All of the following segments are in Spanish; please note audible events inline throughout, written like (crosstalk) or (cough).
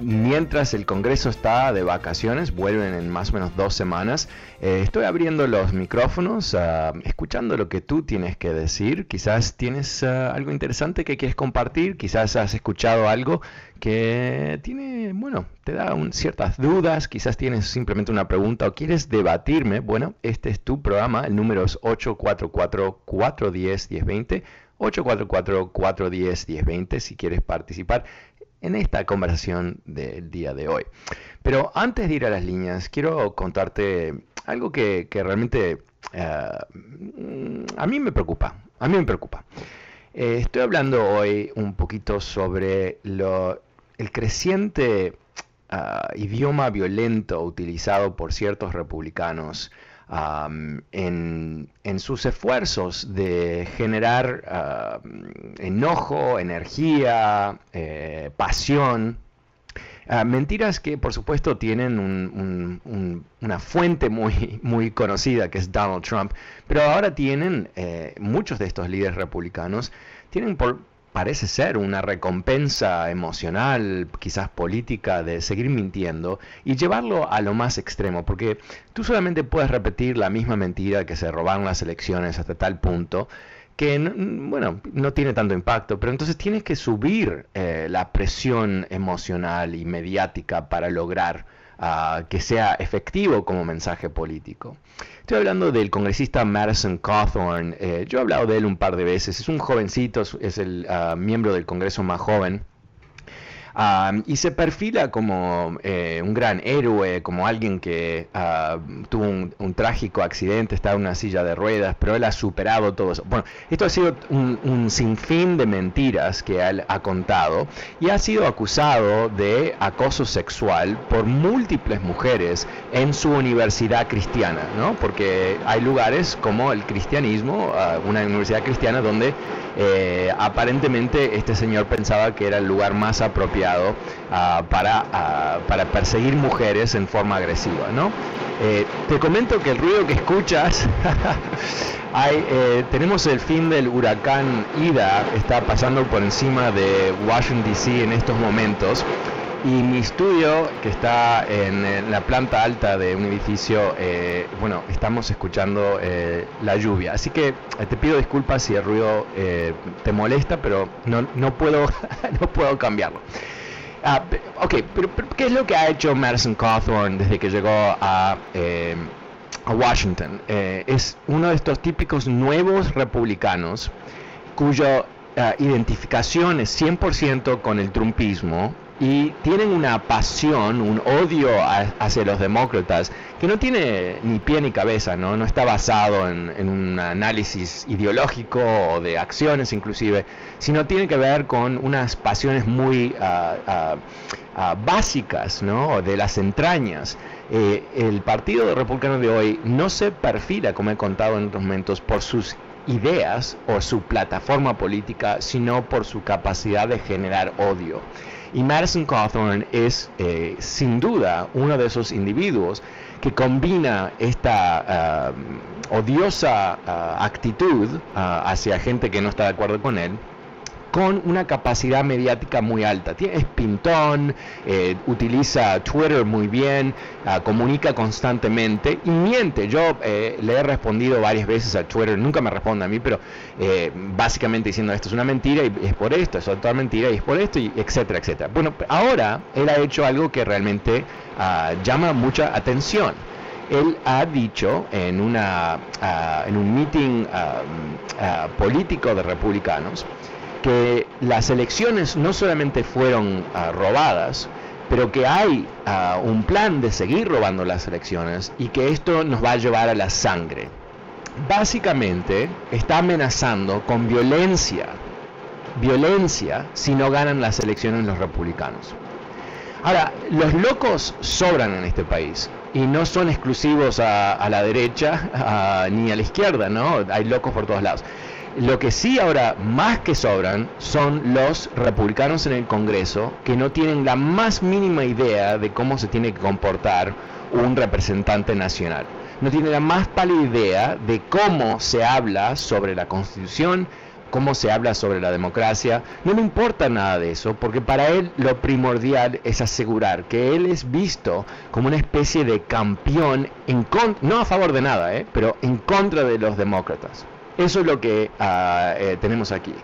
mientras el Congreso está de vacaciones, vuelven en más o menos dos semanas. Eh, estoy abriendo los micrófonos, ah, escuchando lo que tú tienes que decir. Quizás tienes ah, algo interesante que quieres compartir, quizás has escuchado algo que tiene, bueno, te da ciertas dudas, quizás tienes simplemente una pregunta o quieres debatirme. Bueno, este es tu programa, el número es 844-410-1020. 844-410-1020 si quieres participar en esta conversación del día de hoy. Pero antes de ir a las líneas, quiero contarte algo que, realmente eh, a mí me preocupa. A mí me preocupa. Eh, estoy hablando hoy un poquito sobre el creciente ah, idioma violento utilizado por ciertos republicanos en, sus esfuerzos de generar enojo, energía, eh, pasión. Ah, mentiras que por supuesto tienen una fuente muy, muy conocida que es Donald Trump, pero ahora tienen eh, muchos de estos líderes republicanos, tienen por, parece ser una recompensa emocional, quizás política, de seguir mintiendo y llevarlo a lo más extremo, porque tú solamente puedes repetir la misma mentira que se robaron las elecciones hasta tal punto que, bueno, no tiene tanto impacto, pero entonces tienes que subir eh, la presión emocional y mediática para lograr que sea efectivo como mensaje político. Estoy hablando del congresista Madison Cawthorn. Eh, yo he hablado de él un par de veces. Es un jovencito, es el ah, miembro del Congreso más joven y se perfila como eh, un gran héroe, como alguien que ah, tuvo un, trágico accidente, está en una silla de ruedas, pero él ha superado todo eso. Bueno, esto ha sido un, sinfín de mentiras que él ha contado y ha sido acusado de acoso sexual por múltiples mujeres en su universidad cristiana, ¿no? Porque hay lugares como el cristianismo, ah, una universidad cristiana donde eh, aparentemente este señor pensaba que era el lugar más apropiado ah, para, ah, para, perseguir mujeres en forma agresiva. ¿no? Eh, te comento que el ruido que escuchas, (laughs) hay, eh, tenemos el fin del huracán Ida, está pasando por encima de Washington, D.C. en estos momentos. Y mi estudio, que está en, la planta alta de un edificio, eh, bueno, estamos escuchando eh, la lluvia. Así que eh, te pido disculpas si el ruido te molesta, pero no, no, puedo, (laughs) no puedo cambiarlo. Ah, ok, pero, ¿qué es lo que ha hecho Madison Cawthorn desde que llegó a, a Washington? es uno de estos típicos nuevos republicanos cuya ah, identificación es 100% con el trumpismo y tienen una pasión, un odio hacia los demócratas que no tiene ni pie ni cabeza, no, no está basado en, un análisis ideológico o de acciones inclusive, sino tiene que ver con unas pasiones muy ah, básicas ¿no? de las entrañas. Eh, el Partido Republicano de hoy no se perfila, como he contado en otros momentos, por sus ideas o su plataforma política, sino por su capacidad de generar odio. Y Madison Cawthorn es eh, sin duda uno de esos individuos que combina esta odiosa actitud hacia gente que no está de acuerdo con él con una capacidad mediática muy alta. Es pintón, eh, utiliza Twitter muy bien, ah, comunica constantemente y miente. Yo eh, le he respondido varias veces a Twitter, nunca me responde a mí, pero eh, básicamente diciendo esto es una mentira y es por esto, es otra mentira y es por esto, y etcétera, etcétera. Bueno, ahora él ha hecho algo que realmente ah, llama mucha atención él ha dicho en, una, ah, en un meeting político de republicanos que las elecciones no solamente fueron ah, robadas, pero que hay ah, un plan de seguir robando las elecciones y que esto nos va a llevar a la sangre. Básicamente está amenazando con violencia, violencia si no ganan las elecciones los republicanos. Ahora, los locos sobran en este país y no son exclusivos a, la derecha (laughs) ni a la izquierda, ¿no? Hay locos por todos lados. Lo que sí ahora más que sobran son los republicanos en el Congreso que no tienen la más mínima idea de cómo se tiene que comportar un representante nacional. No tienen la más pálida idea de cómo se habla sobre la Constitución, cómo se habla sobre la democracia. No le importa nada de eso, porque para él lo primordial es asegurar que él es visto como una especie de campeón, en no a favor de nada, ¿eh? pero en contra de los demócratas. Eso es lo que eh, tenemos aquí.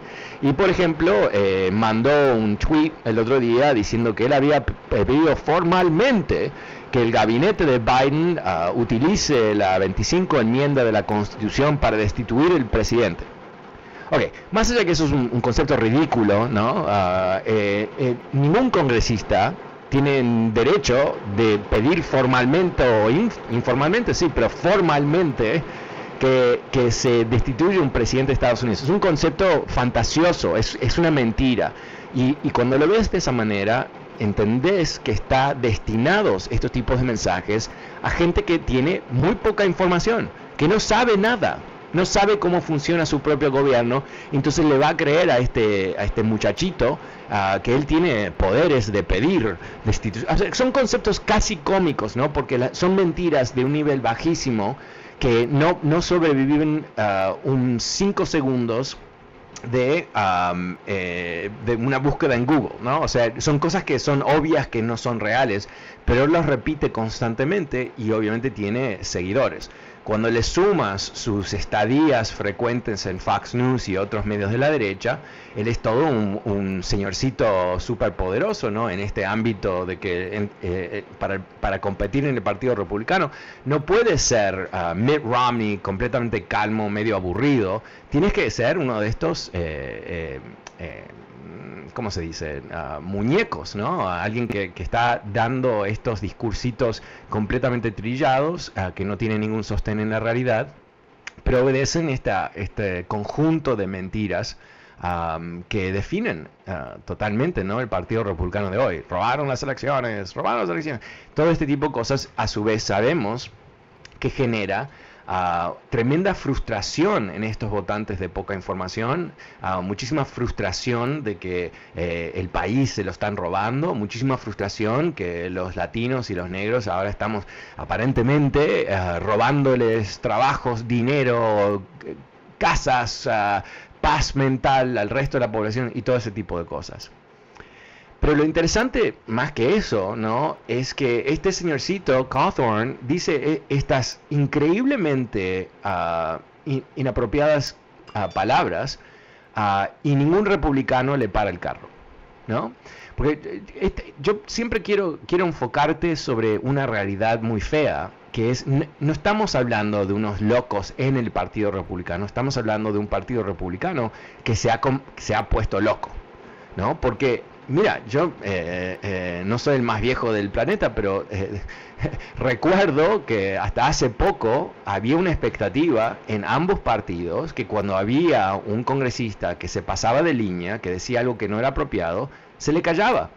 Y por ejemplo, eh, mandó un tweet el otro día diciendo que él había pedido formalmente que el gabinete de Biden ah, utilice la 25 enmienda de la Constitución para destituir el presidente. Ok, más allá de que eso es un, concepto ridículo, ¿no? Eh, ningún congresista tiene derecho de pedir formalmente o informalmente, sí, pero formalmente que, se destituye un presidente de Estados Unidos. Es un concepto fantasioso, es, una mentira. Y, cuando lo ves de esa manera, entendés que está destinados estos tipos de mensajes a gente que tiene muy poca información, que no sabe nada, no sabe cómo funciona su propio gobierno, entonces le va a creer a este, a este muchachito que él tiene poderes de pedir destitución. son conceptos casi cómicos, ¿no? Porque son mentiras de un nivel bajísimo que no, no sobreviven uh, un 5 segundos de, um, eh, de una búsqueda en Google, ¿no? O sea, son cosas que son obvias que no son reales, pero las repite constantemente y obviamente tiene seguidores. Cuando le sumas sus estadías frecuentes en Fox News y otros medios de la derecha, él es todo un, señorcito súper poderoso ¿no? en este ámbito de que eh, eh, para, competir en el Partido Republicano no puede ser uh, Mitt Romney completamente calmo, medio aburrido, tienes que ser uno de estos... Eh, ¿cómo se dice? muñecos, ¿no? alguien que, está dando estos discursitos completamente trillados, que no tienen ningún sostén en la realidad, pero obedecen esta, este conjunto de mentiras que definen ah, totalmente ¿no? el Partido Republicano de hoy. Robaron las elecciones, robaron las elecciones. Todo este tipo de cosas, a su vez, sabemos que genera tremenda frustración en estos votantes de poca información, muchísima frustración de que eh, el país se lo están robando, muchísima frustración que los latinos y los negros ahora estamos aparentemente eh, robándoles trabajos, dinero, casas, paz mental al resto de la población y todo ese tipo de cosas. Pero lo interesante, más que eso, ¿no? Es que este señorcito, Cawthorn, dice eh, estas increíblemente ah, inapropiadas ah, palabras ah, y ningún republicano le para el carro, ¿no? Porque eh, este, yo siempre quiero, quiero enfocarte sobre una realidad muy fea, que es, no estamos hablando de unos locos en el Partido Republicano, estamos hablando de un Partido Republicano que se ha, se ha puesto loco, ¿no? Porque Mira, yo eh, eh, no soy el más viejo del planeta, pero eh, (laughs) recuerdo que hasta hace poco había una expectativa en ambos partidos que cuando había un congresista que se pasaba de línea, que decía algo que no era apropiado, se le callaba.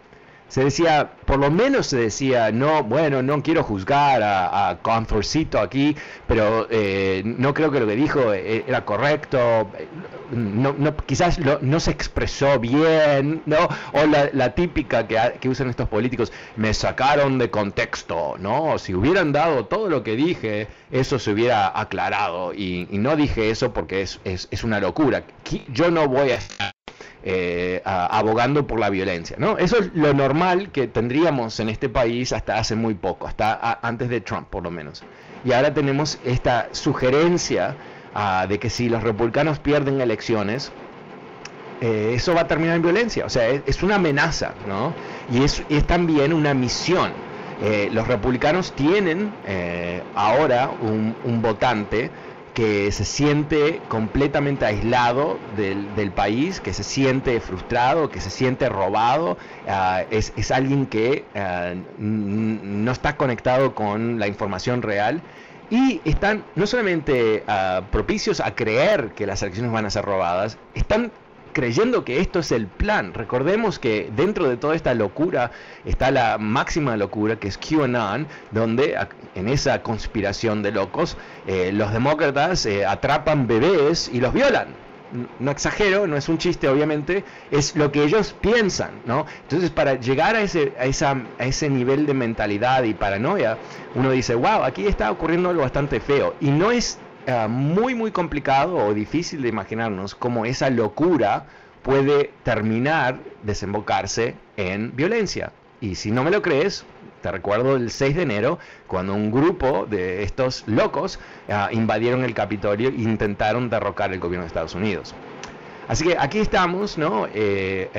Se decía, por lo menos se decía, no, bueno, no quiero juzgar a, Conthorcito aquí, pero eh, no creo que lo que dijo eh, era correcto, no, no, quizás no se expresó bien, ¿no? O la, típica que, que, usan estos políticos, me sacaron de contexto, ¿no? Si hubieran dado todo lo que dije, eso se hubiera aclarado, y, no dije eso porque es, es, es una locura. Yo no voy a eh, abogando por la violencia. ¿no? Eso es lo normal que tendríamos en este país hasta hace muy poco, hasta antes de Trump por lo menos. Y ahora tenemos esta sugerencia ah, de que si los republicanos pierden elecciones, eh, eso va a terminar en violencia. O sea, es, una amenaza, ¿no? Y es, también una misión. Eh, los republicanos tienen ahora un votante que se siente completamente aislado del, país, que se siente frustrado, que se siente robado, ah, es, alguien que ah, no está conectado con la información real. Y están no solamente ah, propicios a creer que las elecciones van a ser robadas, están creyendo que esto es el plan. Recordemos que dentro de toda esta locura está la máxima locura que es QAnon, donde en esa conspiración de locos eh, los demócratas eh, atrapan bebés y los violan. No exagero, no es un chiste obviamente, es lo que ellos piensan, ¿no? Entonces para llegar a ese, a, esa, a ese nivel de mentalidad y paranoia, uno dice, wow, aquí está ocurriendo algo bastante feo. Y no es eh, muy muy complicado o difícil de imaginarnos cómo esa locura puede terminar, desembocarse en violencia. Y si no me lo crees, te recuerdo el 6 de enero, cuando un grupo de estos locos eh, invadieron el Capitolio e intentaron derrocar el gobierno de Estados Unidos. Así que aquí estamos, ¿no? Eh,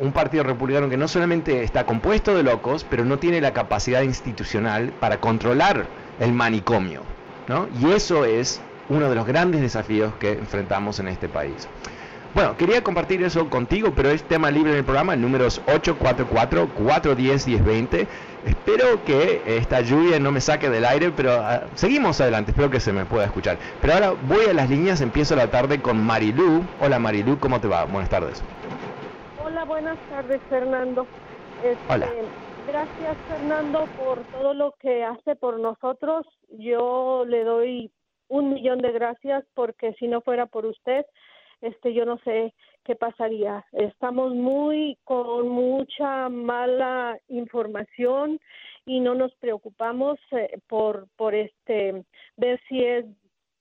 un partido republicano que no solamente está compuesto de locos, pero no tiene la capacidad institucional para controlar el manicomio, ¿no? Y eso es uno de los grandes desafíos que enfrentamos en este país. Bueno, quería compartir eso contigo, pero es tema libre en el programa, el número es 844-410-1020. Espero que esta lluvia no me saque del aire, pero ah, seguimos adelante, espero que se me pueda escuchar. Pero ahora voy a las líneas, empiezo la tarde con Marilú. Hola Marilú, ¿cómo te va? Buenas tardes. Hola, buenas tardes Fernando. Este, Hola. Gracias Fernando por todo lo que hace por nosotros. Yo le doy un millón de gracias porque si no fuera por usted, este yo no sé qué pasaría. Estamos muy con mucha mala información y no nos preocupamos eh, por por este ver si es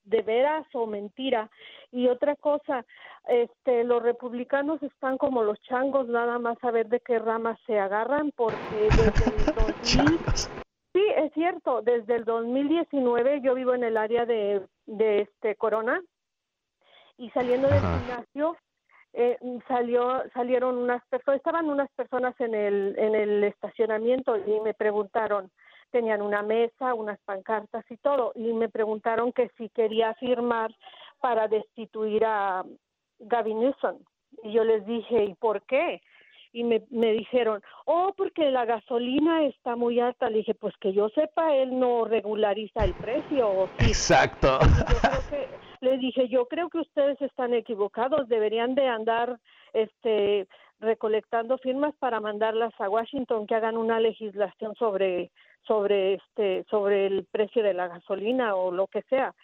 de veras o mentira. Y otra cosa, este los republicanos están como los changos, nada más a ver de qué ramas se agarran porque desde el (laughs) Sí, es cierto. Desde el 2019 yo vivo en el área de, de este Corona y saliendo del gimnasio eh, salió salieron unas personas estaban unas personas en el en el estacionamiento y me preguntaron tenían una mesa unas pancartas y todo y me preguntaron que si quería firmar para destituir a Gavin Newsom y yo les dije y por qué y me, me dijeron, oh, porque la gasolina está muy alta. Le dije, pues que yo sepa, él no regulariza el precio. Exacto. le dije, yo creo que ustedes están equivocados, deberían de andar este recolectando firmas para mandarlas a Washington que hagan una legislación sobre sobre este sobre el precio de la gasolina o lo que sea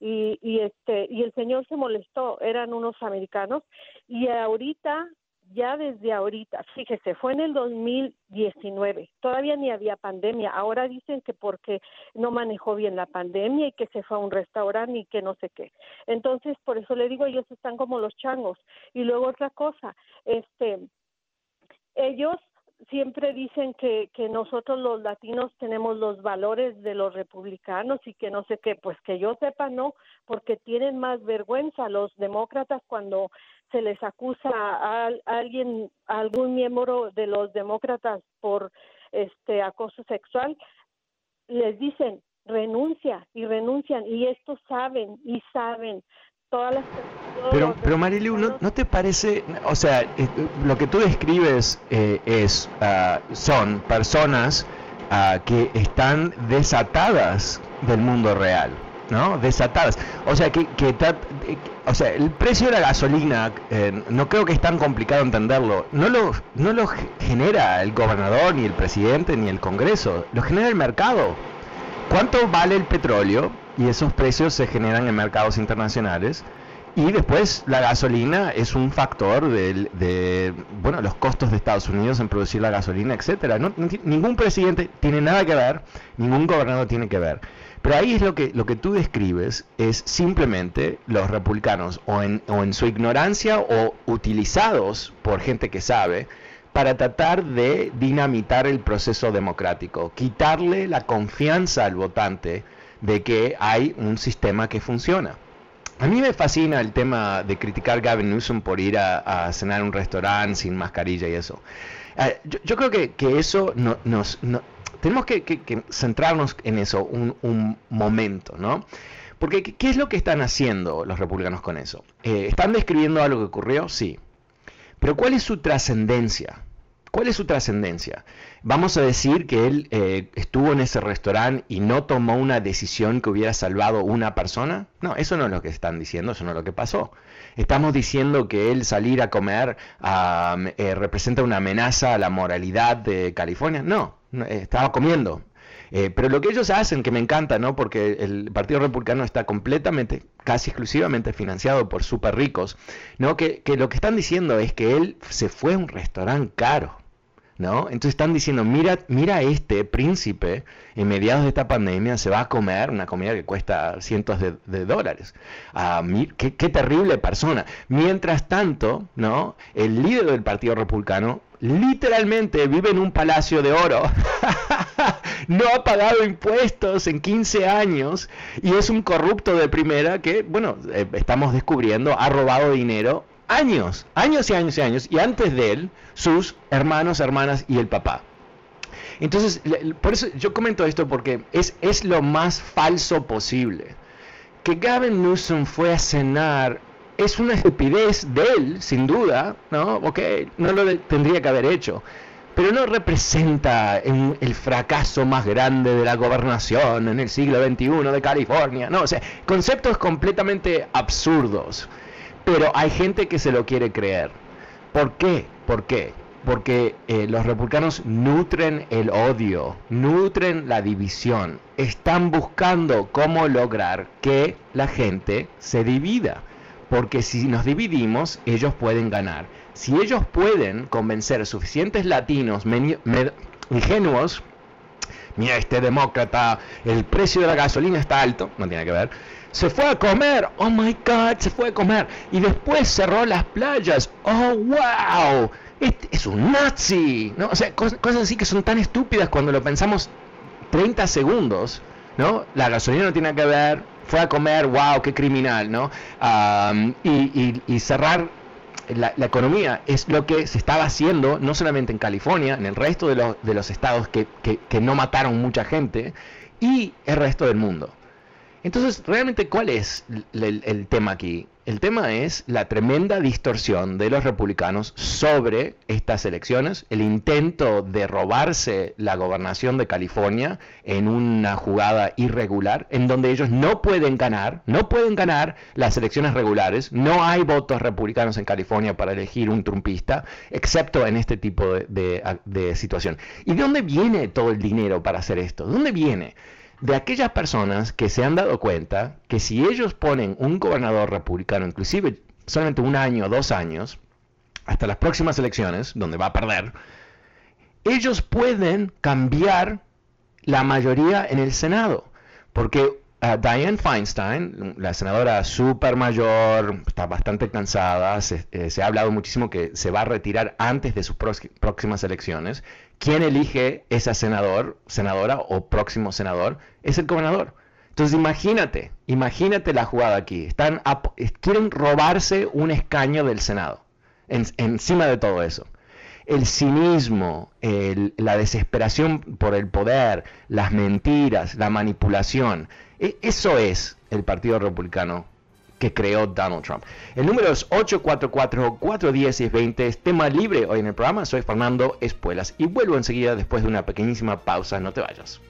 y, y este y el señor se molestó eran unos americanos y ahorita ya desde ahorita, fíjese, fue en el 2019, todavía ni había pandemia, ahora dicen que porque no manejó bien la pandemia y que se fue a un restaurante y que no sé qué. Entonces, por eso le digo, ellos están como los changos. Y luego otra cosa, este, ellos siempre dicen que, que nosotros los latinos tenemos los valores de los republicanos y que no sé qué, pues que yo sepa no, porque tienen más vergüenza los demócratas cuando se les acusa a, alguien, a algún miembro de los demócratas por este acoso sexual, les dicen renuncia y renuncian y estos saben y saben todas las pero, pero Marilu, ¿no, te parece, o sea, eh, lo que tú describes eh, es, ah, son personas ah, que están desatadas del mundo real, ¿no? Desatadas. O sea, que, que o sea, el precio de la gasolina, eh, no creo que es tan complicado entenderlo. No lo, no lo genera el gobernador, ni el presidente, ni el Congreso. Lo genera el mercado. ¿Cuánto vale el petróleo? Y esos precios se generan en mercados internacionales. Y después la gasolina es un factor de, bueno, los costos de Estados Unidos en producir la gasolina, etcétera. ningún presidente tiene nada que ver, ningún gobernador tiene que ver. Pero ahí es lo que, lo que tú describes, es simplemente los republicanos o en, o en su ignorancia o utilizados por gente que sabe para tratar de dinamitar el proceso democrático, quitarle la confianza al votante de que hay un sistema que funciona. A mí me fascina el tema de criticar a Gavin Newsom por ir a, cenar en un restaurante sin mascarilla y eso. Eh, yo, creo que, eso no, nos, tenemos que, centrarnos en eso un, momento, ¿no? Porque ¿qué es lo que están haciendo los republicanos con eso? Eh, ¿Están describiendo algo que ocurrió? Sí. Pero ¿cuál es su trascendencia? ¿Cuál es su trascendencia? Vamos a decir que él eh, estuvo en ese restaurante y no tomó una decisión que hubiera salvado una persona. No, eso no es lo que están diciendo, eso no es lo que pasó. Estamos diciendo que él salir a comer eh, representa una amenaza a la moralidad de California. No, eh, estaba comiendo. pero lo que ellos hacen, que me encanta, ¿no? Porque el Partido Republicano está completamente, casi exclusivamente financiado por súper ricos, ¿no? Que lo que están diciendo es que él se fue a un restaurante caro ¿no? Entonces están diciendo, mira, mira este príncipe en mediados de esta pandemia se va a comer una comida que cuesta cientos de, dólares. Ah, qué, terrible persona. Mientras tanto, ¿no? El líder del Partido Republicano literalmente vive en un palacio de oro. (laughs) no ha pagado impuestos en 15 años y es un corrupto de primera que, bueno, eh, estamos descubriendo, ha robado dinero años, años y años y años, y antes de él, sus hermanos, hermanas y el papá. Entonces, por eso yo comento esto porque es, es lo más falso posible. Que Gavin Newsom fue a cenar es una estupidez de él, sin duda, ¿no? Ok, no lo tendría que haber hecho. Pero no representa el fracaso más grande de la gobernación en el siglo XXI de California. No, o sea, conceptos completamente absurdos pero hay gente que se lo quiere creer. ¿Por qué? ¿Por qué? Porque eh, los republicanos nutren el odio, nutren la división, están buscando cómo lograr que la gente se divida. Porque si nos dividimos, ellos pueden ganar. Si ellos pueden convencer suficientes latinos ingenuos, mira, este demócrata, el precio de la gasolina está alto, no tiene que ver, se fue a comer, oh my god, se fue a comer. Y después cerró las playas, oh wow, este es un nazi. ¿no? O sea, cosas, así que son tan estúpidas cuando lo pensamos 30 segundos. ¿no? La gasolina no tiene que ver, fue a comer, wow, qué criminal, ¿no? y, cerrar la, economía es lo que se estaba haciendo no solamente en California, en el resto de, los, estados que no mataron mucha gente y el resto del mundo. Entonces, realmente, ¿cuál es el, tema aquí? El tema es la tremenda distorsión de los republicanos sobre estas elecciones, el intento de robarse la gobernación de California en una jugada irregular, en donde ellos no pueden ganar, no pueden ganar las elecciones regulares, no hay votos republicanos en California para elegir un trumpista, excepto en este tipo de, situación. ¿Y de dónde viene todo el dinero para hacer esto? ¿De dónde viene? De aquellas personas que se han dado cuenta que si ellos ponen un gobernador republicano, inclusive solamente un año o dos años, hasta las próximas elecciones, donde va a perder, ellos pueden cambiar la mayoría en el Senado. Porque Diane Feinstein, la senadora super mayor, está bastante cansada, eh, se, ha hablado muchísimo que se va a retirar antes de sus próximas elecciones. ¿Quién elige esa senador, senadora o próximo senador? Es el gobernador. Entonces imagínate, imagínate la jugada aquí. Están quieren robarse un escaño del Senado, encima de todo eso el cinismo, la desesperación por el poder, las mentiras, la manipulación. E, eso es el Partido Republicano que creó Donald Trump. El número es 844-410-20. Es tema libre hoy en el programa. Soy Fernando Espuelas y vuelvo enseguida después de una pequeñísima pausa. No te vayas.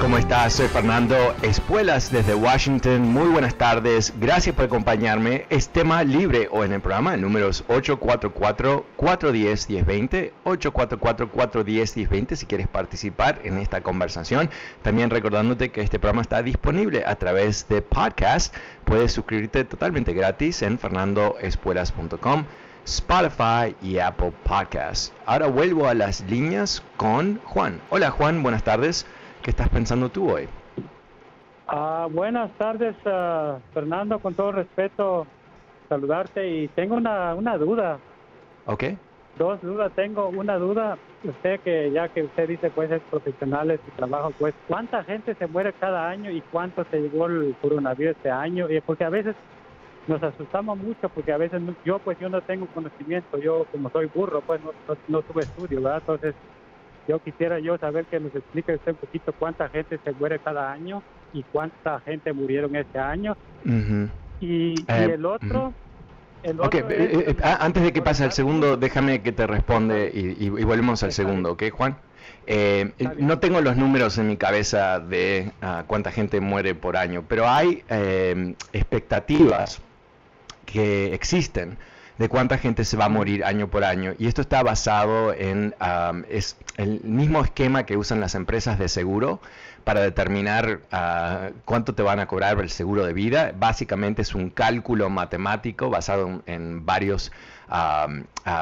¿Cómo estás? Soy Fernando Espuelas desde Washington. Muy buenas tardes. Gracias por acompañarme. Es tema libre o en el programa, números 844-410-1020, 844-410-1020 si quieres participar en esta conversación. También recordándote que este programa está disponible a través de podcast. Puedes suscribirte totalmente gratis en fernandoespuelas.com. Spotify y Apple Podcasts. Ahora vuelvo a las líneas con Juan. Hola Juan, buenas tardes. ¿Qué estás pensando tú hoy? Ah, buenas tardes, ah, Fernando. Con todo respeto, saludarte y tengo una, una duda. Ok. Dos dudas. Tengo una duda. Usted que ya que usted dice pues es profesional su trabajo, pues ¿cuánta gente se muere cada año y cuánto se llegó el coronavirus este año? Y porque a veces nos asustamos mucho porque a veces yo pues yo no tengo conocimiento, yo como soy burro pues no, no tuve estudio, ¿verdad? Entonces yo quisiera yo saber que nos explique usted un poquito cuánta gente se muere cada año y cuánta gente murieron este año. y, Eh, el otro... El Ok, otro eh, es- eh, ah, antes de que pase al segundo, déjame que te responde y, y- y volvemos al segundo, ¿ok, Juan? Eh, no tengo los números en mi cabeza de ah, cuánta gente muere por año, pero hay eh, expectativas que existen de cuánta gente se va a morir año por año. Y esto está basado en am, es el mismo esquema que usan las empresas de seguro para determinar ah, cuánto te van a cobrar el seguro de vida. Básicamente es un cálculo matemático basado en, varios, ah,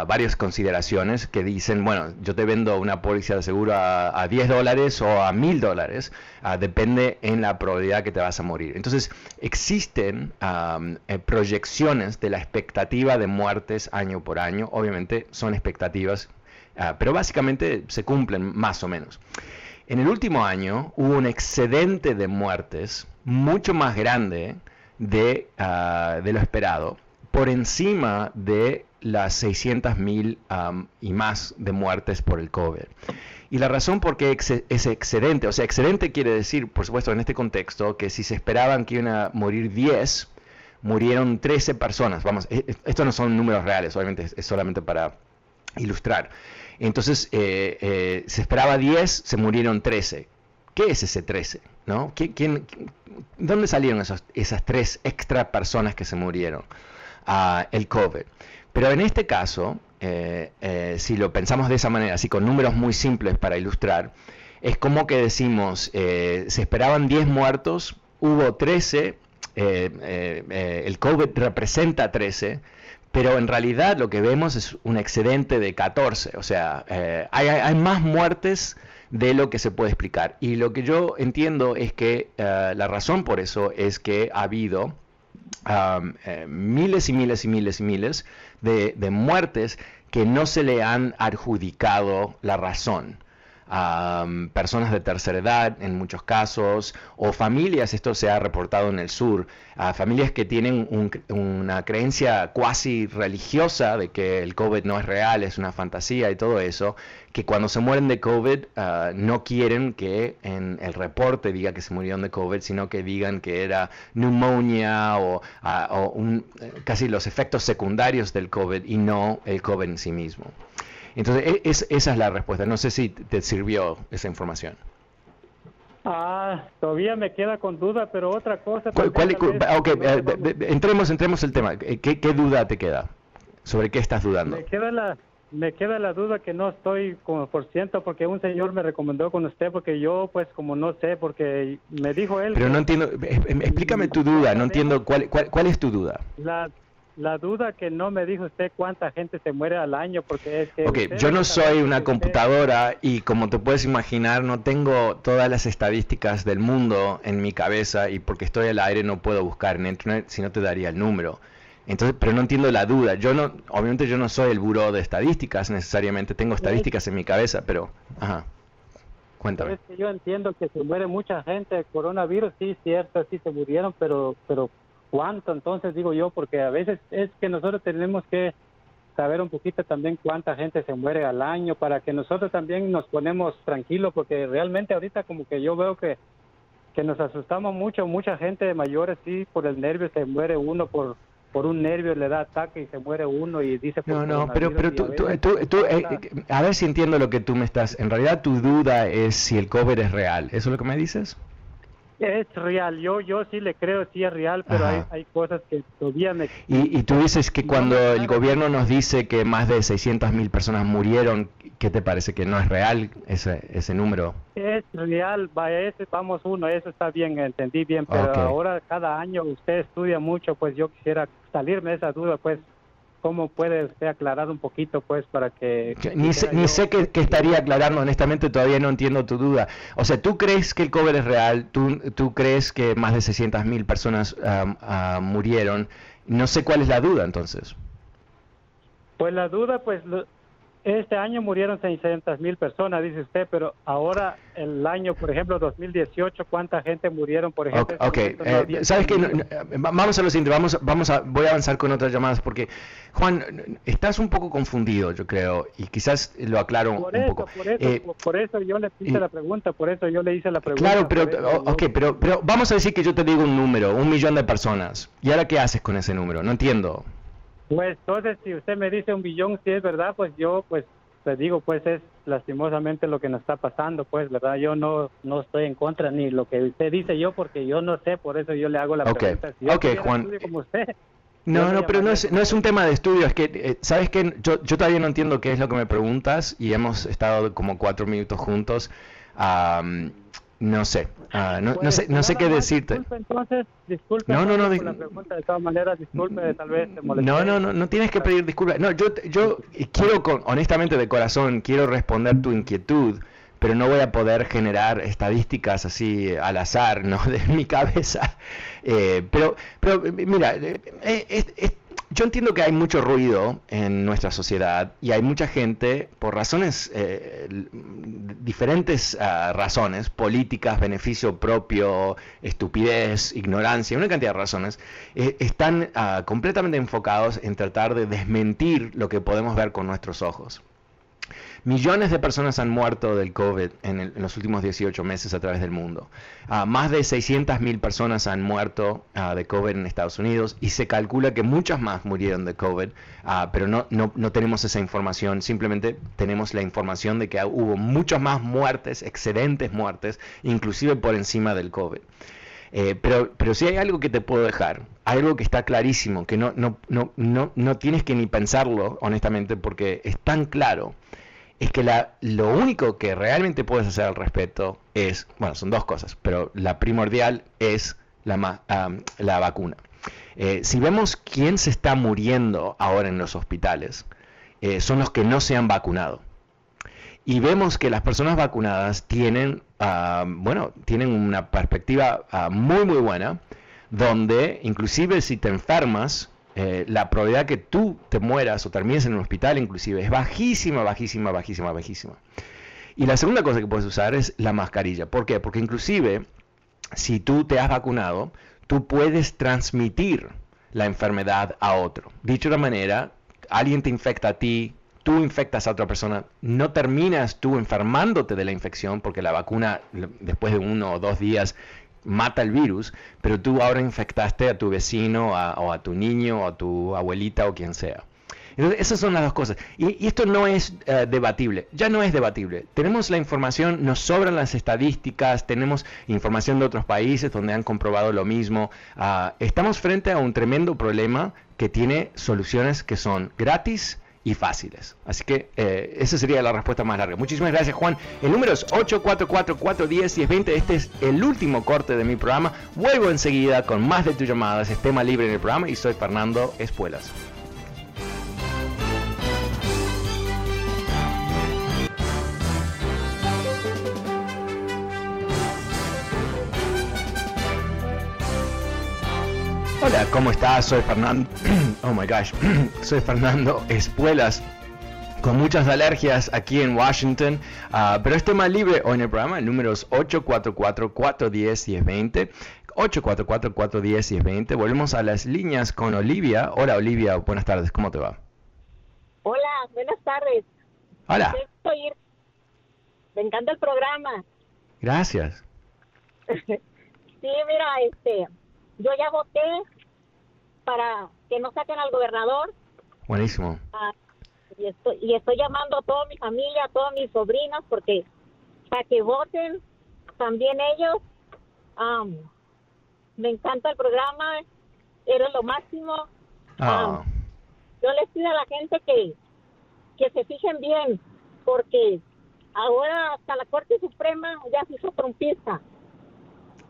varias consideraciones que dicen, bueno, yo te vendo una póliza de seguro a, a 10 dólares o a 1000 dólares, depende en la probabilidad que te vas a morir. Entonces, existen eh, proyecciones de la expectativa de muertes año por año. Obviamente son expectativas, pero básicamente se cumplen más o menos. En el último año hubo un excedente de muertes mucho más grande de, ah, de lo esperado, por encima de las 600.000 am, y más de muertes por el COVID. Y la razón por qué ese excedente, o sea, excedente quiere decir, por supuesto, en este contexto, que si se esperaban que iban a morir 10, murieron 13 personas. Vamos, e- e- estos no son números reales, obviamente es- es solamente para ilustrar. Entonces, eh, eh, se esperaba 10, se murieron 13. ¿Qué es ese 13? ¿No? ¿Qui- quién- qui- ¿Dónde salieron esas tres extra personas que se murieron? Ah, el COVID. Pero en este caso, eh, si lo pensamos de esa manera, así con números muy simples para ilustrar, es como que decimos, se esperaban 10 muertos, hubo 13, eh, eh, eh, el COVID representa 13, pero en realidad lo que vemos es un excedente de 14, o sea, eh, hay, hay- más muertes de lo que se puede explicar. Y lo que yo entiendo es que eh, la razón por eso es que ha habido um, eh, miles y miles y miles y miles de muertes que no se le han adjudicado la razón. Am, personas de tercera edad en muchos casos, o familias, esto se ha reportado en el sur, a familias que tienen un- una creencia cuasi religiosa de que el COVID no es real, es una fantasía y todo eso, que cuando se mueren de COVID ah, no quieren que en el reporte diga que se murieron de COVID, sino que digan que era neumonía o, ah, o un- eh, casi los efectos secundarios del COVID y no el COVID en sí mismo. Entonces, e- es- esa es la respuesta. No sé si te sirvió esa información. Ah, todavía me queda con duda, pero otra cosa... ¿Cuál- cuál- tal vez, ok, no eh, vamos- de- de- entremos, entremos el tema. Eh, ¿Qué, qué duda te queda? ¿Sobre qué estás dudando? Me queda la me queda la duda que no estoy como por ciento porque un señor me recomendó con usted porque yo pues como no sé porque me dijo él Pero no entiendo, eh, eh, explícame tu duda, no entiendo cuál, cuál, cuál es tu duda. la la duda que no me dijo usted cuánta gente se muere al año porque es que Ok, yo no soy una usted- computadora y como te puedes imaginar no tengo todas las estadísticas del mundo en mi cabeza y porque estoy al aire no puedo buscar en internet si no te daría el número. Entonces, pero no entiendo la duda. Yo no, obviamente yo no soy el buró de estadísticas necesariamente, tengo estadísticas en mi cabeza, pero, ajá, cuéntame. Es que yo entiendo que se muere mucha gente de coronavirus, sí, cierto, sí se murieron, pero, pero ¿cuánto? Entonces digo yo, porque a veces es que nosotros tenemos que saber un poquito también cuánta gente se muere al año para que nosotros también nos ponemos tranquilos, porque realmente ahorita como que yo veo que, que nos asustamos mucho, mucha gente de mayores, sí, por el nervio se muere uno por por un nervio le da ataque y se muere uno y dice... No, no, pero, pero tú, tú, tú, eh, a ver si entiendo lo que tú me estás... En realidad tu duda es si el cover es real. ¿Eso es lo que me dices? Es real, yo yo sí le creo, sí es real, pero hay, hay, cosas que todavía me... Y, y tú dices que cuando el gobierno nos dice que más de 600 mil personas murieron, ¿qué te parece que no es real ese, ese número? Es real, ese, vamos uno, eso está bien, entendí bien, pero ahora cada año usted estudia mucho, pues yo quisiera salirme de esa duda, pues ¿Cómo puede usted aclarar un poquito, pues, para que... Ni sé, ni sé qué, estaría aclarando, honestamente todavía no entiendo tu duda. O sea, ¿tú crees que el cover es real? ¿Tú, tú crees que más de 600 mil personas uh, murieron? No sé cuál es la duda, entonces. Pues la duda, pues, este año murieron 600 mil personas, dice usted, pero ahora el año, por ejemplo, 2018, ¿cuánta gente murieron, por ejemplo? Ok, okay. Eh, ¿sabes qué? vamos a lo siguiente, vamos, vamos a, voy a avanzar con otras llamadas porque, Juan, estás un poco confundido, yo creo, y quizás lo aclaro por un eso, poco. Por eso, eh, por eso yo le hice la pregunta, por eso yo le hice la pregunta. Claro, pero, ok, pero, pero vamos a decir que yo te digo un número, un millón de personas, ¿y ahora qué haces con ese número? No entiendo. Pues entonces, si usted me dice un billón, si es verdad, pues yo, pues, le digo, pues es lastimosamente lo que nos está pasando, pues, ¿verdad? Yo no no estoy en contra ni lo que usted dice yo, porque yo no sé, por eso yo le hago la pregunta. Si ok, Juan. no, no, pero no es, no es un tema de estudio, es que, eh, ¿sabes qué? Yo, yo todavía no entiendo qué es lo que me preguntas y hemos estado como cuatro minutos juntos. No sé, uh, no, no, sé, no sé qué decirte. Disculpe, entonces, disculpe no, no, no, por la pregunta, de todas maneras, disculpe, tal vez te moleste. No, no, no, no tienes que pedir disculpas. No, yo, yo quiero, con, honestamente, de corazón, quiero responder tu inquietud, pero no voy a poder generar estadísticas así al azar, ¿no? (laughs) De mi cabeza. Eh, pero, pero, mira, eh, eh, yo entiendo que hay mucho ruido en nuestra sociedad y hay mucha gente, por razones, eh, diferentes uh, razones, políticas, beneficio propio, estupidez, ignorancia, una cantidad de razones, eh, están uh, completamente enfocados en tratar de desmentir lo que podemos ver con nuestros ojos. Millones de personas han muerto del COVID en, los últimos 18 meses a través del mundo. Uh, más de 600.000 personas han muerto uh, de COVID en Estados Unidos y se calcula que muchas más murieron de COVID, uh, pero no, no, no, tenemos esa información, simplemente tenemos la información de que hubo muchas más muertes, excedentes muertes, inclusive por encima del COVID. Eh, pero, pero si hay algo que te puedo dejar, algo que está clarísimo, que no, no, no, no, no tienes que ni pensarlo, honestamente, porque es tan claro es que la, lo único que realmente puedes hacer al respecto es, bueno, son dos cosas, pero la primordial es la, la vacuna. Eh, si vemos quién se está muriendo ahora en los hospitales, eh, son los que no se han vacunado. Y vemos que las personas vacunadas tienen, bueno, tienen una perspectiva muy, muy buena, donde inclusive si te enfermas, eh, la probabilidad que tú te mueras o termines en un hospital inclusive es bajísima, bajísima, bajísima, bajísima. Y la segunda cosa que puedes usar es la mascarilla. ¿Por qué? Porque inclusive si tú te has vacunado, tú puedes transmitir la enfermedad a otro. Dicho de otra manera, alguien te infecta a ti, tú infectas a otra persona, no terminas tú enfermándote de la infección porque la vacuna después de uno o dos días mata el virus, pero tú ahora infectaste a tu vecino o a tu niño o a tu abuelita o quien sea. Entonces, esas son las dos cosas. Y, esto no es eh, debatible, ya no es debatible. Tenemos la información, nos sobran las estadísticas, tenemos información de otros países donde han comprobado lo mismo. Ah, estamos frente a un tremendo problema que tiene soluciones que son gratis y fáciles. Así que eh, esa sería la respuesta más larga. Muchísimas gracias, Juan. El número es 844-410-1020. Este es el último corte de mi programa. Vuelvo enseguida con más de tus llamadas. Es tema libre en el programa y soy Fernando Espuelas. Hola, ¿cómo estás? Soy Fernando. (clears throat) Oh my gosh. (clears throat) Soy Fernando Espuelas. Con muchas alergias aquí en Washington. Uh, pero este tema libre hoy en el programa. El número es 844-410-1020. 844-410-1020. Volvemos a las líneas con Olivia. Hola Olivia, buenas tardes. ¿Cómo te va? Hola, buenas tardes. Hola. Me encanta el programa. Gracias. (laughs) sí, mira, este, yo ya voté para que no saquen al gobernador. Buenísimo. Ah, y, estoy, y estoy llamando a toda mi familia, a todas mis sobrinas, porque para que voten también ellos. Am, me encanta el programa, eres lo máximo. Ah, yo les pido a la gente que, que se fijen bien, porque ahora hasta la Corte Suprema ya se hizo trompista.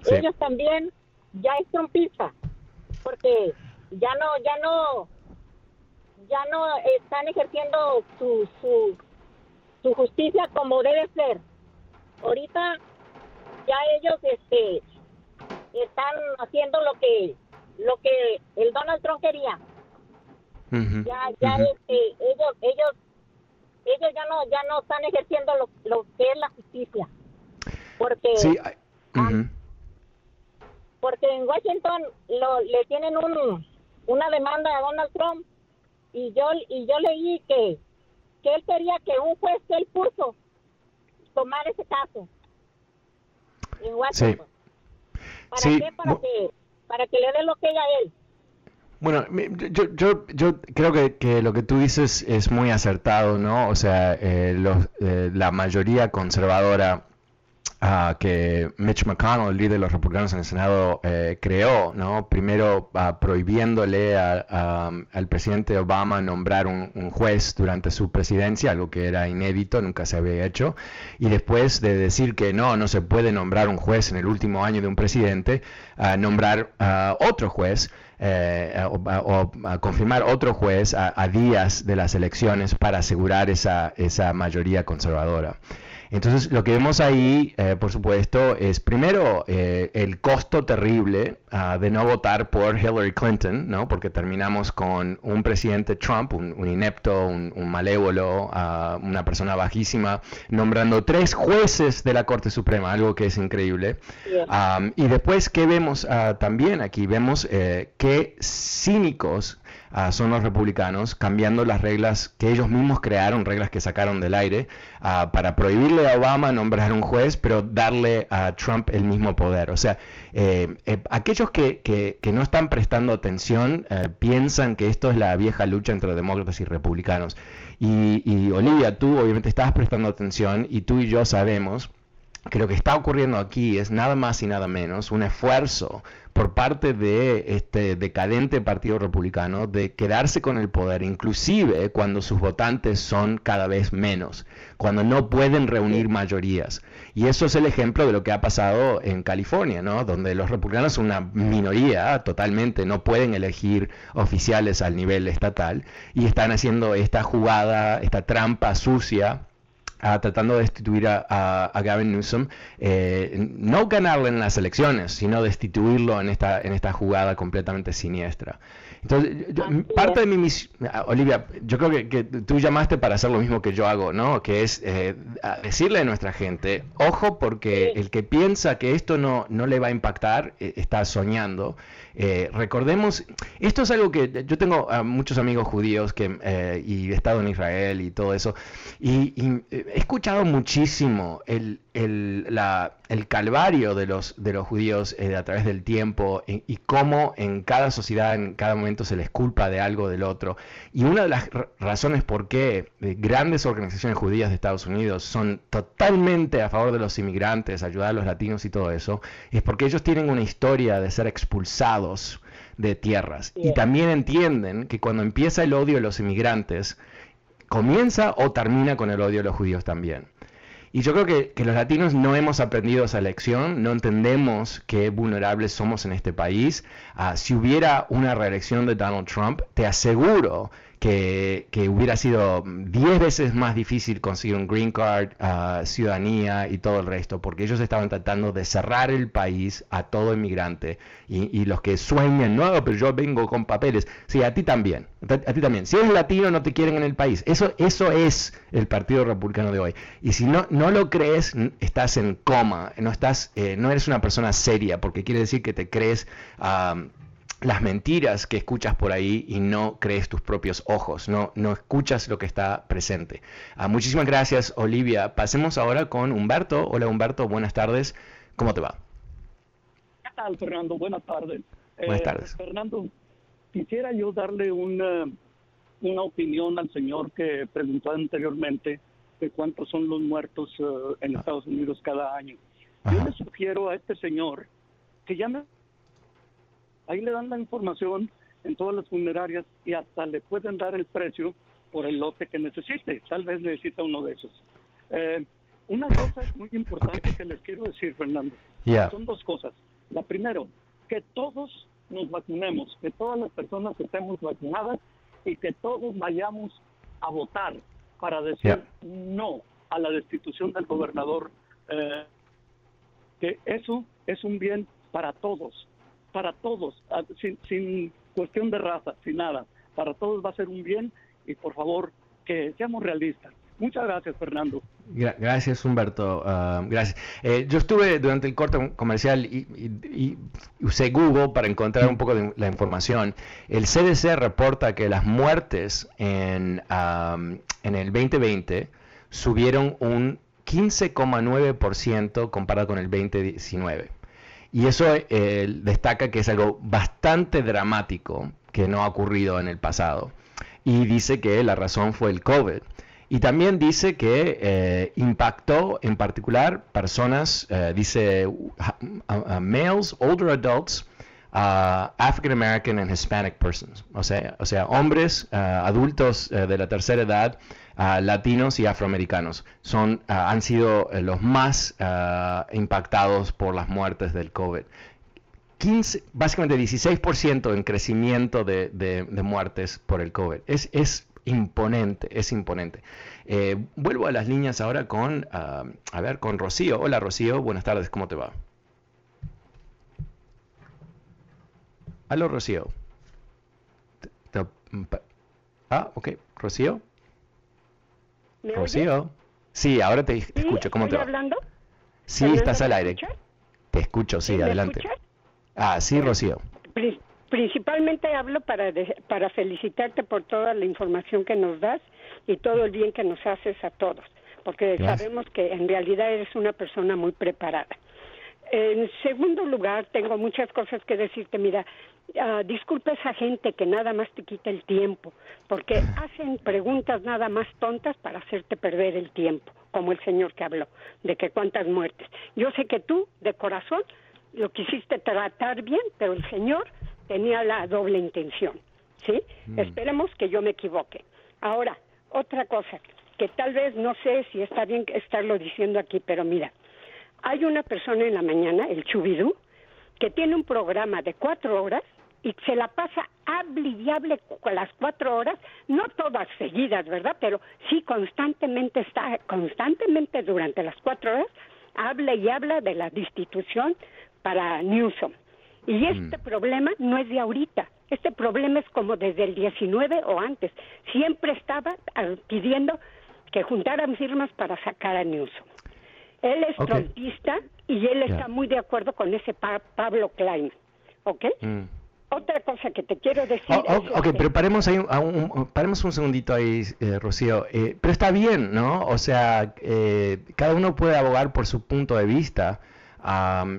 Sí. Ellos también ya es trompista, porque ya no, ya no, ya no están ejerciendo su, su, su justicia como debe ser. Ahorita ya ellos este están haciendo lo que lo que el Donald Trump quería ya ya este, ellos ellos ellos ya no ya no están ejerciendo lo, lo que es la justicia porque Sí, ay, ujú. porque en Washington lo, le tienen un, una demanda a Donald Trump y yo y yo leí que que él quería que un juez que él puso tomar ese caso en Washington. Para Sí, qué para que para que le dé lo que a él Bueno, yo, yo, yo creo que, que lo que tú dices es muy acertado, ¿no? O sea, eh, los- eh, la mayoría conservadora ah, que Mitch McConnell, el líder de los republicanos en el Senado, eh, creó, ¿no? Primero ah, prohibiéndole a- a- al presidente Obama nombrar un, juez durante su presidencia, algo que era inédito, nunca se había hecho, y después de decir que no, no se puede nombrar un juez en el último año de un presidente, ah, nombrar otro juez eh, o, confirmar otro juez a, a días de las elecciones para asegurar esa, esa mayoría conservadora. Entonces, lo que vemos ahí, eh, por supuesto, es primero eh, el costo terrible ah, de no votar por Hillary Clinton, ¿no? Porque terminamos con un presidente Trump, un, un inepto, un, un malévolo, ah, una persona bajísima, nombrando tres jueces de la Corte Suprema, algo que es increíble. Am, y después, ¿qué vemos ah, también aquí? Vemos eh, qué cínicos son los republicanos cambiando las reglas que ellos mismos crearon, reglas que sacaron del aire, para prohibirle a Obama nombrar un juez, pero darle a Trump el mismo poder. O sea, eh, eh, aquellos que, que- que no están prestando atención eh, piensan que esto es la vieja lucha entre demócratas y republicanos. Y, y Olivia, tú obviamente estás prestando atención y tú y yo sabemos que lo que está ocurriendo aquí es nada más y nada menos un esfuerzo por parte de este decadente Partido Republicano de quedarse con el poder, inclusive cuando sus votantes son cada vez menos, cuando no pueden reunir mayorías. Y eso es el ejemplo de lo que ha pasado en California, ¿no? Donde los republicanos son una minoría totalmente, no pueden elegir oficiales al nivel estatal y están haciendo esta jugada, esta trampa sucia ah, tratando de destituir a, a- a Gavin Newsom, eh, no ganarle en las elecciones, sino destituirlo en esta, en esta jugada completamente siniestra. Entonces, yo- parte de mi misión, Olivia, yo creo que, que tú llamaste para hacer lo mismo que yo hago, ¿no? Que es eh, decirle a nuestra gente, ojo, porque el que piensa que esto no, no le va a impactar, eh, está soñando. Eh, recordemos, esto es algo que yo tengo muchos amigos judíos que, eh, y he estado en Israel y todo eso, y, eh, he escuchado muchísimo el, el, la- el calvario de los, de los judíos eh, a través del tiempo y, y cómo en cada sociedad, en cada momento se les culpa de algo del otro. Y una de las ra- razones por qué grandes organizaciones judías de Estados Unidos son totalmente a favor de los inmigrantes, ayudar a los latinos y todo eso, es porque ellos tienen una historia de ser expulsados de tierras. Y también entienden que cuando empieza el odio de los inmigrantes, comienza o termina con el odio de los judíos también. Y yo creo que, que los latinos no hemos aprendido esa lección, no entendemos qué vulnerables somos en este país. Ah, si hubiera una reelección de Donald Trump, te aseguro que, hubiera sido 10 veces más difícil conseguir un green card, ah, ciudadanía y todo el resto, porque ellos estaban tratando de cerrar el país a todo inmigrante. Y, los que sueñan, no, pero yo vengo con papeles. Sí, a ti también. A ti también. Si eres latino, no te quieren en el país. Eso, eso es el Partido Republicano de hoy. Y si no, no lo crees, estás en coma. No, estás, eh, no eres una persona seria, porque quiere decir que te crees. am, las mentiras que escuchas por ahí y no crees tus propios ojos, no, no escuchas lo que está presente. Ah, muchísimas gracias, Olivia. Pasemos ahora con Humberto. Hola, Humberto, buenas tardes. ¿Cómo te va? ¿Qué tal, Fernando? Buenas tardes. Buenas Eh, tardes. Fernando, quisiera yo darle una, una opinión al señor que preguntó anteriormente de cuántos son los muertos eh, en Estados Unidos cada año. Yo le sugiero a este señor que llame. Ahí le dan la información en todas las funerarias y hasta le pueden dar el precio por el lote que necesite. Tal vez necesita uno de esos. Eh, una cosa muy importante que les quiero decir, Fernando. Son dos cosas. La primero, que todos nos vacunemos, que todas las personas estemos vacunadas y que todos vayamos a votar para decir no a la destitución del gobernador. Eh, que eso es un bien para todos, para todos, ah, sin, cuestión de raza, sin nada. Para todos va a ser un bien y por favor que seamos realistas. Muchas gracias, Fernando. Gracias, Humberto. Ah, gracias. Eh, yo estuve durante el corte comercial y, usé Google para encontrar un poco de la información. El CDC reporta que las muertes en, en el 2020 subieron un 15,9% comparado con el 2019. Y eso eh, destaca que es algo bastante dramático que no ha ocurrido en el pasado. Y dice que la razón fue el COVID. Y también dice que eh, impactó en particular personas, eh, dice males, older adults, African American and Hispanic persons, o sea, o sea hombres, adultos de la tercera edad, latinos y afroamericanos. Son, han sido eh, los más impactados por las muertes del COVID. 15, básicamente 16% en crecimiento de, muertes por el COVID. Es, es imponente, es imponente. Eh, vuelvo a las líneas ahora con, a ver, con Rocío. Hola Rocío, buenas tardes, ¿cómo te va? Aló Rocío. Ah, ok, Rocío. Rocío. Sí, ahora te, escucho. ¿Cómo te va? hablando? Sí, estás al aire. Te escucho, sí, adelante. Ah, sí, Rocío. Principalmente hablo para, para felicitarte por toda la información que nos das y todo el bien que nos haces a todos, porque sabemos que en realidad eres una persona muy preparada. En segundo lugar, tengo muchas cosas que decirte. Mira, uh, disculpa esa gente que nada más te quita el tiempo, porque hacen preguntas nada más tontas para hacerte perder el tiempo, como el señor que habló, de que cuántas muertes. Yo sé que tú, de corazón, lo quisiste tratar bien, pero el señor tenía la doble intención, ¿sí? Mm. Esperemos que yo me equivoque. Ahora, otra cosa, que tal vez no sé si está bien estarlo diciendo aquí, pero mira, hay una persona en la mañana, el Chubidú, que tiene un programa de cuatro horas y se la pasa hable con las cuatro horas, no todas seguidas, ¿verdad? Pero sí constantemente está, constantemente durante las cuatro horas, habla y habla de la destitución para Newsom. Y mm. este problema no es de ahorita, este problema es como desde el 19 o antes. Siempre estaba ah, pidiendo que juntaran firmas para sacar a Newsom. Él es trompista y él está muy de acuerdo con ese Pablo Klein. ¿Ok? Mm. Otra cosa que te quiero decir. Oh, oh, ok, pero paremos, ahí, un, paremos un segundito ahí, eh, Rocío. Eh, pero está bien, ¿no? O sea, eh, cada uno puede abogar por su punto de vista.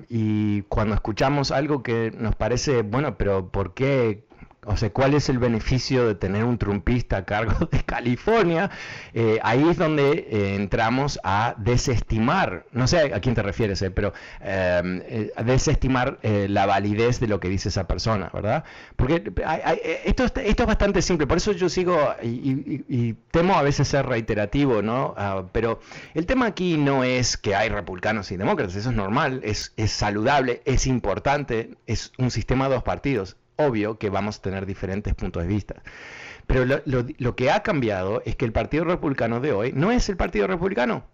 y cuando escuchamos algo que nos parece, bueno, pero ¿por qué o sea, ¿cuál es el beneficio de tener un trumpista a cargo (laughs) de California? Eh, ahí es donde eh, entramos a desestimar, no sé a quién te refieres, eh, pero em, a desestimar la validez de lo que dice esa persona, ¿verdad? Porque esto, esto es bastante simple, por eso yo sigo y, temo a veces ser reiterativo, ¿no? Ah, pero el tema aquí no es que hay republicanos y demócratas, eso es normal, es, es saludable, es importante, es un sistema de dos partidos obvio que vamos a tener diferentes puntos de vista. Pero lo, que ha cambiado es que el Partido Republicano de hoy no es el Partido Republicano.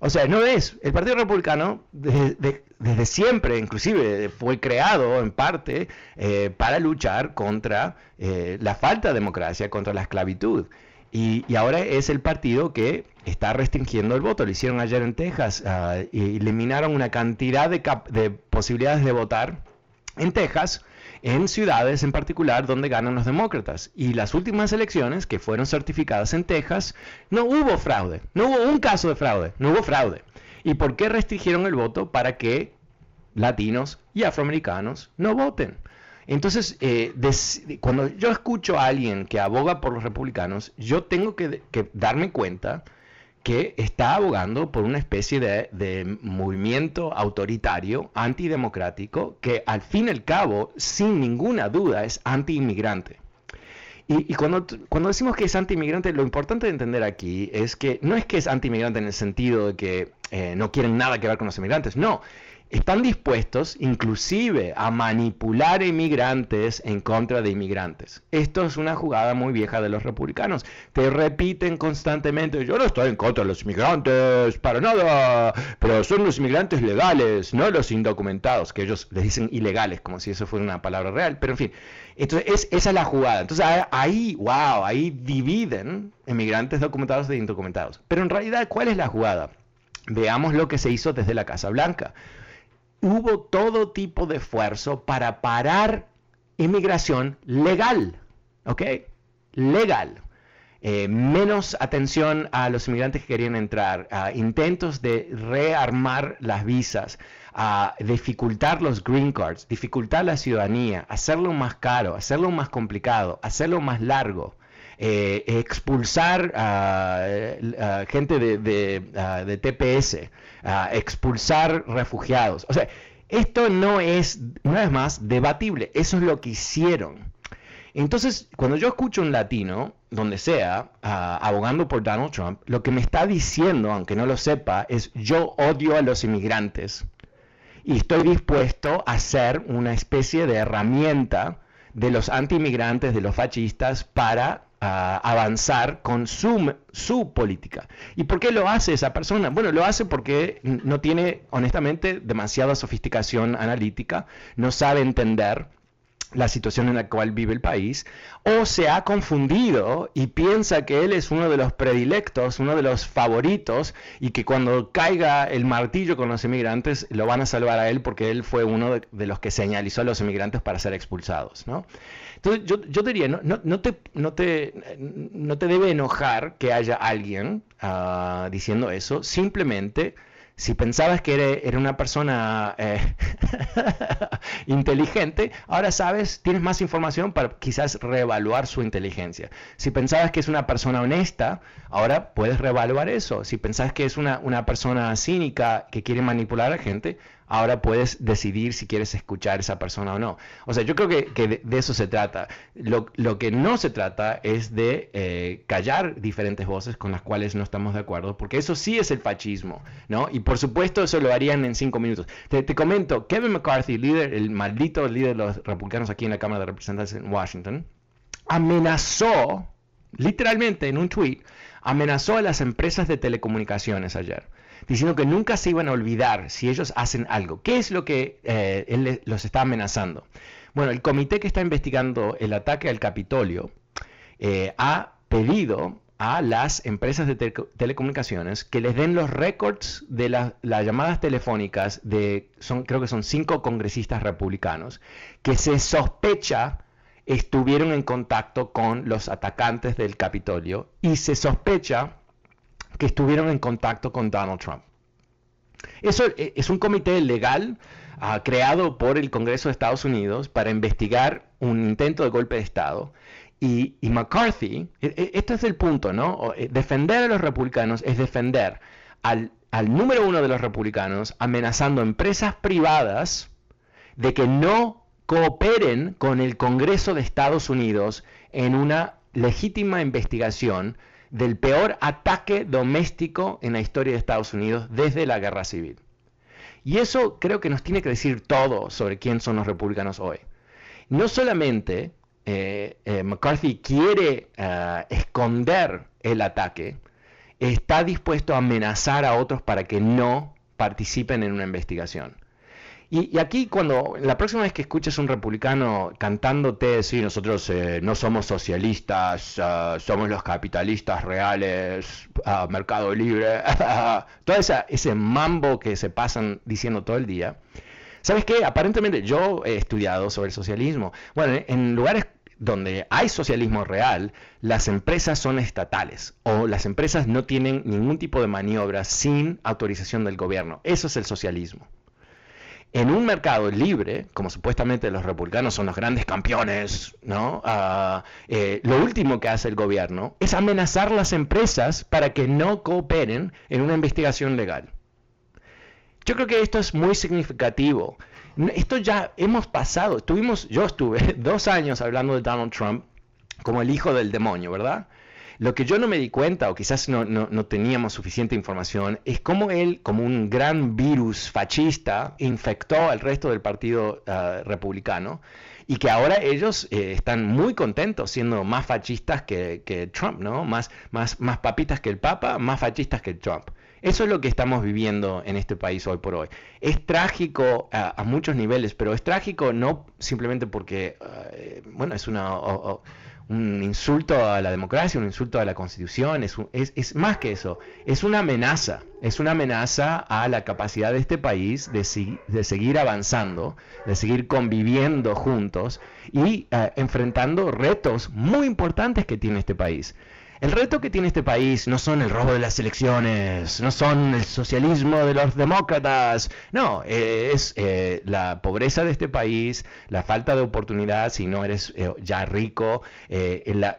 O sea, no es. El Partido Republicano desde, siempre, inclusive, fue creado en parte eh, para luchar contra eh, la falta de democracia, contra la esclavitud. Y, ahora es el partido que está restringiendo el voto. Lo hicieron ayer en Texas. Y eliminaron una cantidad de, de posibilidades de votar en Texas en ciudades en particular donde ganan los demócratas. Y las últimas elecciones que fueron certificadas en Texas, no hubo fraude, no hubo un caso de fraude, no hubo fraude. ¿Y por qué restringieron el voto? Para que latinos y afroamericanos no voten. Entonces, eh, cuando yo escucho a alguien que aboga por los republicanos, yo tengo que, darme cuenta que está abogando por una especie de, movimiento autoritario, antidemocrático, que al fin y al cabo, sin ninguna duda, es anti-inmigrante. Y, cuando, cuando decimos que es anti-inmigrante, lo importante de entender aquí es que no es que es anti-inmigrante en el sentido de que eh, no quieren nada que ver con los inmigrantes, no, están dispuestos inclusive a manipular inmigrantes en contra de inmigrantes. Esto es una jugada muy vieja de los republicanos. Te repiten constantemente, yo no estoy en contra de los inmigrantes, para nada, pero son los inmigrantes legales, no los indocumentados, que ellos les dicen ilegales, como si eso fuera una palabra real, pero en fin. Entonces, esa es la jugada. Entonces, ahí, wow, ahí dividen inmigrantes documentados de indocumentados. Pero en realidad, ¿cuál es la jugada? Veamos lo que se hizo desde la Casa Blanca hubo todo tipo de esfuerzo para parar inmigración legal, ¿ok? Legal. Eh, menos atención a los inmigrantes que querían entrar, a intentos de rearmar las visas, a dificultar los green cards, dificultar la ciudadanía, hacerlo más caro, hacerlo más complicado, hacerlo más largo. Eh, expulsar a, gente de, de, TPS, expulsar refugiados. O sea, esto no es, una vez más, debatible. Eso es lo que hicieron. Entonces, cuando yo escucho un latino, donde sea, abogando por Donald Trump, lo que me está diciendo, aunque no lo sepa, es yo odio a los inmigrantes y estoy dispuesto a ser una especie de herramienta de los anti-inmigrantes, de los fascistas, para avanzar con su, su política. ¿Y por qué lo hace esa persona? Bueno, lo hace porque no tiene, honestamente, demasiada sofisticación analítica, no sabe entender la situación en la cual vive el país, o se ha confundido y piensa que él es uno de los predilectos, uno de los favoritos, y que cuando caiga el martillo con los inmigrantes lo van a salvar a él porque él fue uno de, los que señalizó a los inmigrantes para ser expulsados. ¿no? Entonces yo, yo diría, no, no, te, no, te, no te debe enojar que haya alguien ah, diciendo eso, simplemente si pensabas que era, una persona eh, (laughs) inteligente, ahora sabes, tienes más información para quizás reevaluar su inteligencia. Si pensabas que es una persona honesta, ahora puedes reevaluar eso. Si pensabas que es una, una persona cínica que quiere manipular a la gente, ahora puedes decidir si quieres escuchar a esa persona o no. O sea, yo creo que, de, eso se trata. Lo, que no se trata es de eh, callar diferentes voces con las cuales no estamos de acuerdo, porque eso sí es el fascismo, ¿no? Y por supuesto eso lo harían en cinco minutos. Te, comento, Kevin McCarthy, líder, el maldito líder de los republicanos aquí en la Cámara de Representantes en Washington, amenazó, literalmente en un tweet, amenazó a las empresas de telecomunicaciones ayer diciendo que nunca se iban a olvidar si ellos hacen algo. ¿Qué es lo que eh, él los está amenazando? Bueno, el comité que está investigando el ataque al Capitolio eh, ha pedido a las empresas de telecomunicaciones que les den los récords de las llamadas telefónicas de, son, creo que son cinco congresistas republicanos, que se sospecha estuvieron en contacto con los atacantes del Capitolio y se sospecha que estuvieron en contacto con Donald Trump. Eso eh, es un comité legal ah, creado por el Congreso de Estados Unidos para investigar un intento de golpe de Estado. Y, McCarthy, este es el punto, ¿no? Eh, defender a los republicanos es defender al, al número uno de los republicanos amenazando empresas privadas de que no cooperen con el Congreso de Estados Unidos en una legítima investigación del peor ataque doméstico en la historia de Estados Unidos desde la guerra civil. Y eso creo que nos tiene que decir todo sobre quién son los republicanos hoy. No solamente eh, eh, McCarthy quiere eh, esconder el ataque, está dispuesto a amenazar a otros para que no participen en una investigación. Y, aquí cuando la próxima vez que escuches un republicano cantándote, sí, nosotros eh, no somos socialistas, ah, somos los capitalistas reales, ah, mercado libre, (laughs) todo ese mambo que se pasan diciendo todo el día. ¿Sabes qué? Aparentemente yo he estudiado sobre el socialismo. Bueno, en lugares donde hay socialismo real, las empresas son estatales o las empresas no tienen ningún tipo de maniobra sin autorización del gobierno. Eso es el socialismo. En un mercado libre, como supuestamente los republicanos son los grandes campeones, ¿no? Ah, eh, lo último que hace el gobierno es amenazar las empresas para que no cooperen en una investigación legal. Yo creo que esto es muy significativo. Esto ya hemos pasado, estuvimos, yo estuve (laughs) dos años hablando de Donald Trump como el hijo del demonio, ¿verdad? Lo que yo no me di cuenta, o quizás no, teníamos suficiente información, es cómo él, como un gran virus fascista, infectó al resto del Partido ah, Republicano y que ahora ellos eh, están muy contentos siendo más fascistas que, Trump, ¿no? Más, más, más papitas que el Papa, más fascistas que Trump. Eso es lo que estamos viviendo en este país hoy por hoy. Es trágico a, muchos niveles, pero es trágico no simplemente porque, ah, bueno, es una un insulto a la democracia, un insulto a la constitución, es, es, más que eso, es una amenaza, es una amenaza a la capacidad de este país de, de seguir avanzando, de seguir conviviendo juntos y eh, enfrentando retos muy importantes que tiene este país. El reto que tiene este país no son el robo de las elecciones, no son el socialismo de los demócratas, no, eh, es eh, la pobreza de este país, la falta de oportunidad si no eres eh, ya rico,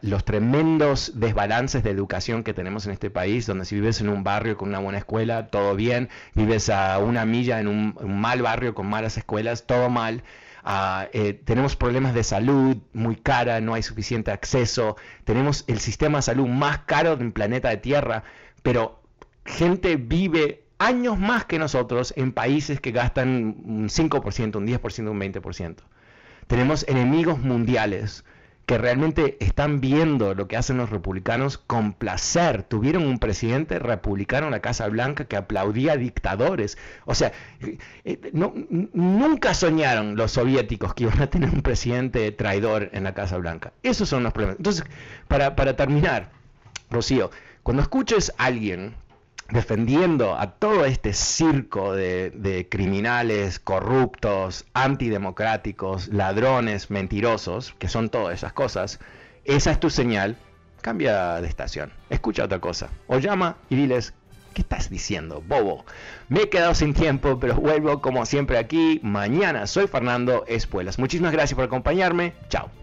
los tremendos desbalances de educación que tenemos en este país, donde si vives en un barrio con una buena escuela, todo bien, vives a una milla en un mal barrio con malas escuelas, todo mal. Ah, eh, tenemos problemas de salud muy cara, no hay suficiente acceso, tenemos el sistema de salud más caro del planeta de Tierra, pero gente vive años más que nosotros en países que gastan un 5%, un 10%, un 20%. Tenemos enemigos mundiales que realmente están viendo lo que hacen los republicanos con placer. Tuvieron un presidente republicano en la Casa Blanca que aplaudía a dictadores. O sea, eh, eh, nunca soñaron los soviéticos que iban a tener un presidente traidor en la Casa Blanca. Esos son los problemas. Entonces, para, para terminar, Rocío, cuando escuches a alguien defendiendo a todo este circo de, criminales corruptos, antidemocráticos, ladrones, mentirosos, que son todas esas cosas, esa es tu señal, cambia de estación, escucha otra cosa, o llama y diles, ¿qué estás diciendo, bobo? Me he quedado sin tiempo, pero vuelvo como siempre aquí mañana. Soy Fernando Espuelas. Muchísimas gracias por acompañarme. Chao.